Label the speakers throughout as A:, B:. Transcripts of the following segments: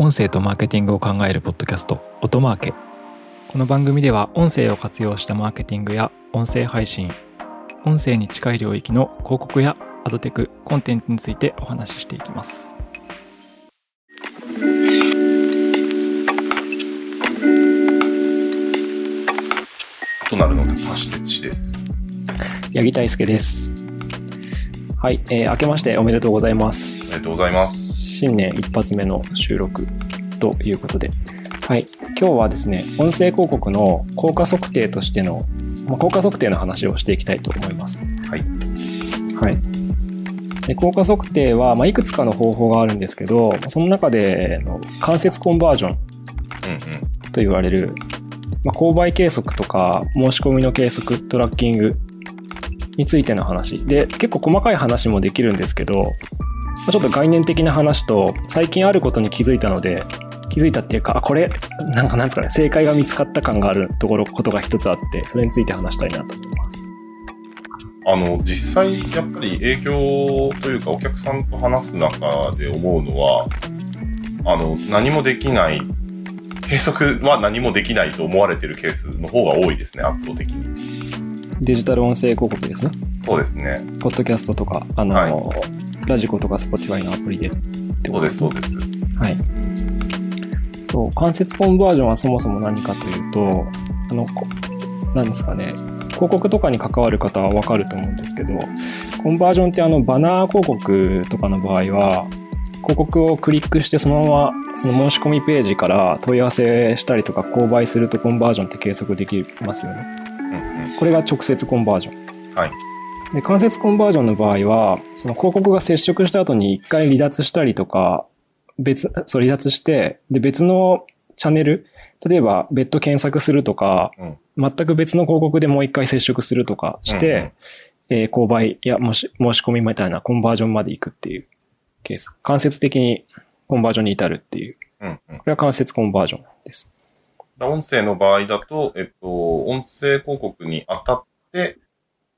A: 音声とマーケティングを考えるポッドキャスト音マーケこの番組では音声を活用したマーケティングや音声配信音声に近い領域の広告やアドテクコンテンツについてお話ししていきます
B: となるの高橋哲司です。
A: 八木大輔ですはい、えー明けましておめでとうございます
B: ありがとうございます。
A: 新年一発目の収録ということで、はい、今日はですね、音声広告の効果測定としての、まあ、効果測定の話をしていきたいと思います。
B: はい。
A: はい。で効果測定は、まあ、いくつかの方法があるんですけど、その中での間接コンバージョン
B: うんうん。
A: と言われる、まあ、購買計測とか申し込みの計測、トラッキングについての話。で、結構細かい話もできるんですけど、まあちょっと概念的な話と、最近あることに気づいたので、気づいたっていうか、あ、これ、なんかなんですかね、正解が見つかった感があるところ、ことが一つあって、それについて話したいなと思います。
B: あの、実際、やっぱり影響というか、お客さんと話す中で思うのは、あの、何もできない、計測は何もできないと思われてるケースの方が多いですね、圧倒的に。
A: デジタル音声広告ですね。
B: そうですね。
A: ポッドキャストとか、あの、
B: は
A: ラジコとか Spotify のアプリでって
B: そうです、そうです。
A: はい。そう、間接コンバージョンはそもそも何かというと、あの、こなんですかね、広告とかに関わる方はわかると思うんですけど、コンバージョンってあの、バナー広告とかの場合は、広告をクリックしてそのままその申し込みページから問い合わせしたりとか購買するとコンバージョンって計測できますよね。
B: うんうん。
A: これが直接コンバージョン。
B: はい。
A: で、間接コンバージョンの場合は、その広告が接触した後に一回離脱したりとか、別、そう離脱して、で、別のチャンネル、例えば別途検索するとか、
B: うん
A: 全く別の広告でもう一回接触するとかして、えー購買やもし申し込みみたいなコンバージョンまで行くっていうケース。間接的にコンバージョンに至るっていう。
B: うんうん。
A: これは間接コンバージョンです。
B: 音声の場合だと、えっと、音声広告に当たって、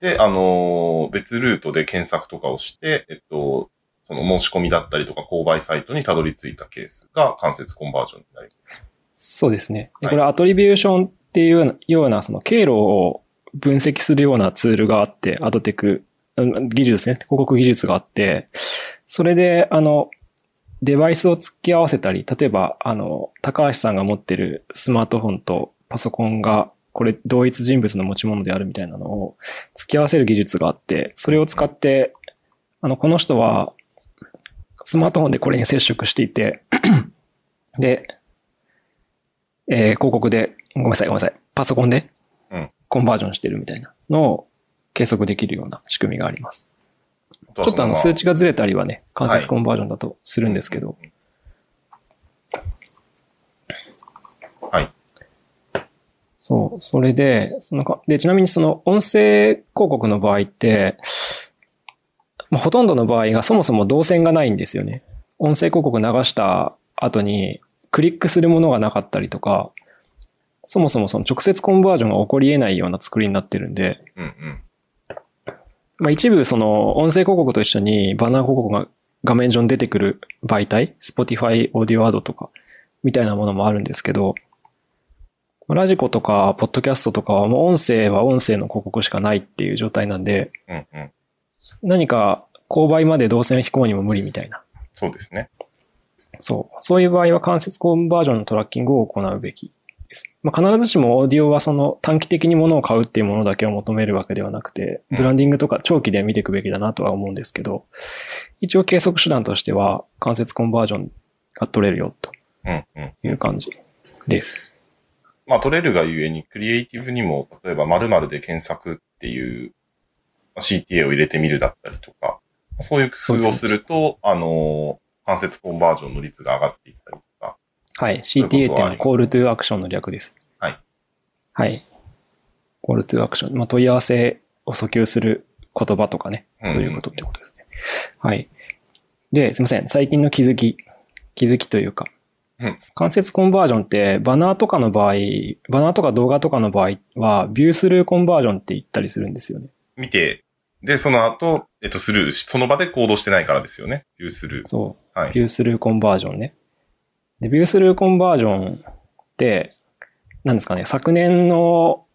B: で、あのー別ルートで検索とかをして、えっと、その申し込みだったりとか購買サイトにたどり着いたケースが間接コンバージョンになります。
A: そうですね。で
B: はい
A: これアトリビューションっていうようなその経路を分析するようなツールがあって、アドテク、うん技術ですね。広告技術があって、それで、あの、デバイスを突き合わせたり、例えば、あの、高橋さんが持ってるスマートフォンとパソコンが、これ同一人物の持ち物であるみたいなのを突き合わせる技術があって、それを使って、あの、この人は、スマートフォンでこれに接触していて、で、えー広告で、ごめんなさい、ごめんなさい、パソコンで
B: うん
A: コンバージョンしてるみたいなのを計測できるような仕組みがあります。
B: ちょ
A: っとあの数値がずれたりはね、間
B: はい
A: 接コンバージョンだとするんですけど、
B: はい。
A: そう、それで、そのか、で、ちなみにその音声広告の場合って、まあ、ほとんどの場合がそもそも動線がないんですよね。音声広告流した後にクリックするものがなかったりとか、そもそもその直接コンバージョンが起こり得ないような作りになってるんで、
B: うんうん。
A: まあ、一部その音声広告と一緒にバナー広告が画面上に出てくる媒体、Spotify、Audio Ad とか、みたいなものもあるんですけど、ラジコとか、ポッドキャストとかはもう音声は音声の広告しかないっていう状態なんで、
B: うんうん。
A: 何か購買まで動線飛行にも無理みたいな。
B: そうですね。
A: そう。そういう場合は間接コンバージョンのトラッキングを行うべきです。まあ、必ずしもオーディオはその短期的に物を買うっていうものだけを求めるわけではなくて、
B: うん
A: ブランディングとか長期で見ていくべきだなとは思うんですけど、一応計測手段としては間接コンバージョンが取れるよと
B: うんうん。
A: いう感じです。
B: まあ、取れるがゆえに、クリエイティブにも、例えば〇〇で検索っていうまあ CTA を入れてみるだったりとか、そういう工夫をすると、あの、間接コンバージョンの率が上がっていったりとか、
A: はい。CTA っていうのは
B: はあります
A: Call to Action の略です。
B: はい。
A: はい。Call to Action。まあ、問い合わせを訴求する言葉とかね。
B: うん
A: そういうことってことですね。はい。で、すいません。最近の気づき。気づきというか。
B: うん
A: 間接コンバージョンって、バナーとかの場合、バナーとか動画とかの場合は、ビュースルーコンバージョンって言ったりするんですよね。
B: 見て、で、その後、えっと、スルーし、その場で行動してないからですよね。ビュースルー。
A: そう。
B: はい。
A: ビュースルーコンバージョンね。で、ビュースルーコンバージョンって、なんですかね、昨年の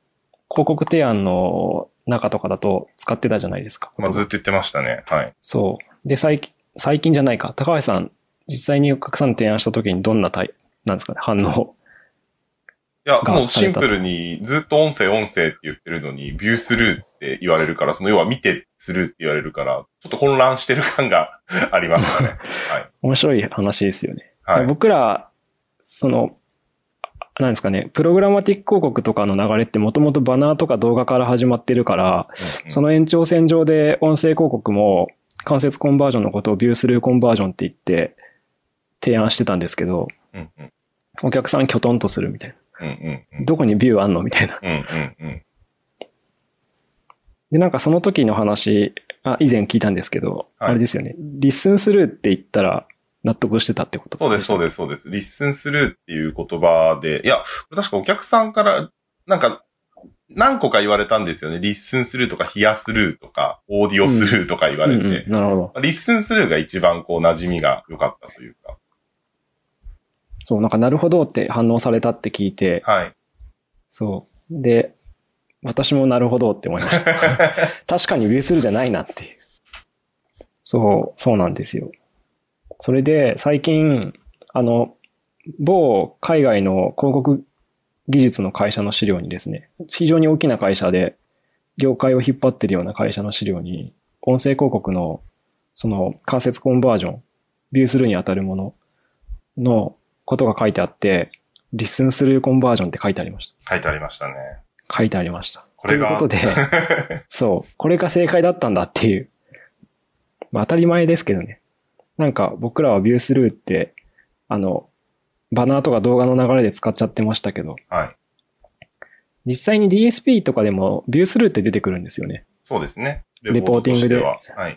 A: 広告提案の中とかだと使ってたじゃないですか。
B: まあ、ずっと言ってましたね。はい。
A: そう。で、最近、最近じゃないか。高橋さん、実際にお客さんに提案した時にどんな対、なんですかね、反応。
B: いや、
A: が
B: もうシンプルにずっと音声音声って言ってるのに、ビュースルーって言われるから、その要は見てスルーって言われるから、ちょっと混乱してる感が ありましたね。はい。
A: 面白い話ですよね。
B: はい。
A: 僕ら、その、なんですかね、プログラマティック広告とかの流れってもともとバナーとか動画から始まってるから、
B: うん
A: その延長線上で音声広告も間接コンバージョンのことをビュースルーコンバージョンって言って提案してたんですけど、
B: うんうん
A: お客さんきょとんとするみたいな。
B: うんうんうん
A: どこにビューあんのみたいな。
B: うんうんうん
A: で、なんかその時の話、あ、以前聞いたんですけど、
B: はい
A: あれですよね。リッスンスルーって言ったら納得してたってこと
B: そうです、そうです、そうです。リッスンスルーっていう言葉で、いや、確かお客さんから、なんか、何個か言われたんですよね。リッスンスルーとか、ヒアスルーとか、オーディオスルーとか言われて。
A: うんうん、なるほど。
B: リッスンスルーが一番こう馴染みが良かったというか。
A: そう、なんかなるほどって反応されたって聞いて、
B: はい。
A: そう。で、私もなるほどって思いました。確かにビュースルーじゃないなっていう。そう、そうなんですよ。それで最近、あの、某海外の広告技術の会社の資料にですね、非常に大きな会社で、業界を引っ張ってるような会社の資料に、音声広告の、その、間接コンバージョン、ビュースルーに当たるもののことが書いてあって、リッスンスルーコンバージョンって書いてありました。
B: 書いてありましたね。
A: 書いてありました。
B: これが
A: ということで、そう、これが正解だったんだっていう。まあ当たり前ですけどね。なんか僕らはビュースルーって、あの、バナーとか動画の流れで使っちゃってましたけど、
B: はい。
A: 実際に DSP とかでもビュースルーって出てくるんですよね。
B: そうですね。
A: レポーティングで。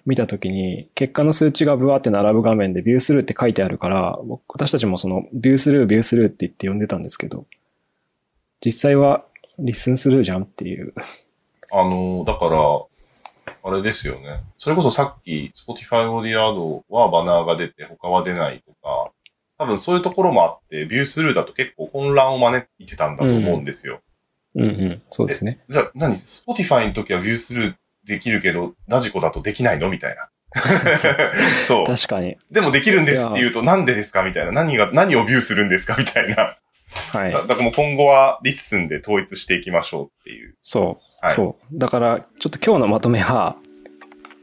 A: 見たときに、結果の数値がブワーって並ぶ画面でビュースルーって書いてあるから、僕私たちもそのビュースルー、ビュースルーって言って呼んでたんですけど、実際はリッスンスルーじゃんっていう。
B: あの、だから、あれですよね。それこそさっき、Spotify Audio Ad はバナーが出て他は出ないとか、多分そういうところもあって、ビュースルーだと結構混乱を招いてたんだと思うんですよ。
A: うんうん、そうですね。
B: じゃあ、何 ?Spotify の時はビュースルーできるけど、ラジコだとできないの？みたいな。そう。
A: 確かに。
B: でもできるんですって言うと、なんでですか？みたいな。何が、何をビューするんですか？みたいな。
A: はい
B: だ。だからもう今後はリッスンで統一していきましょうっていう。
A: そう。
B: はい
A: そう。だから、ちょっと今日のまとめは、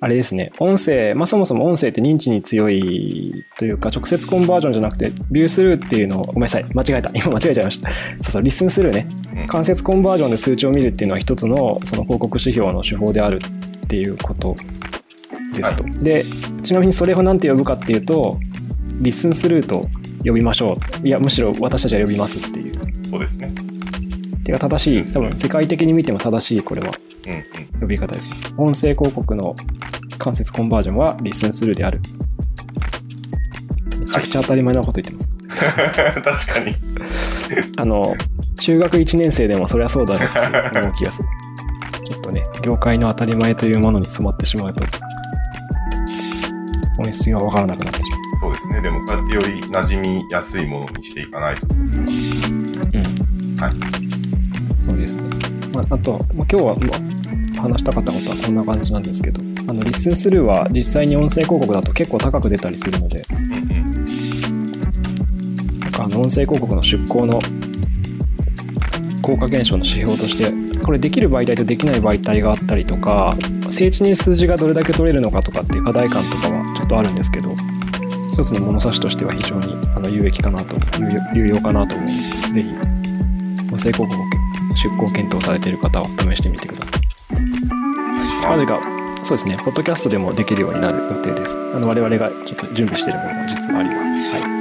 A: あれですね。音声、まあそもそも音声って認知に強いというか、直接コンバージョンじゃなくて、ビュースルーっていうのを、ごめんなさい。間違えた。今 間違えちゃいました。そうそう、リッスンスルーね。
B: うん
A: 間接コンバージョンで数値を見るっていうのは一つの、その広告指標の手法であるっていうことですと。で、ちなみにそれを何て呼ぶかっていうと、リッスンスルーと呼びましょう。いや、むしろ私たちは呼びますっていう。
B: そうですね。
A: てか正しい、多分世界的に見ても正しい、これは。
B: うんうん。
A: 呼び方です。音声広告の間接コンバージョンはリッスンスルーである。めちゃくちゃ当たり前なこと言ってます。
B: 確かに。
A: あの、中学1年生でもそりゃそうだろうって 思う気がする。ちょっとね、業界の当たり前というものに染まってしまうと、本質がわからなくなってし
B: そうですね。でもこうやってより馴染みやすいものにしていかないと。
A: まう。うん。
B: はい。
A: そうですね。まあ、あと、まあ、今日は、まあ、話したかったことはこんな感じなんですけど、あの、リッスンスルーは実際に音声広告だと結構高く出たりするので、あの音声広告の出稿の効果検証の指標としてこれできる媒体とできない媒体があったりとか精緻に数字がどれだけ取れるのかとかっていう課題感とかはちょっとあるんですけど一つの物差しとしては非常にあの有益かなと有用かなと思うのでぜひ音声広告を出稿検討されている方は試してみてください。近々そうですねポッドキャストでもできるようになる予定ですあの我々がちょっと準備しているものも実はありますはい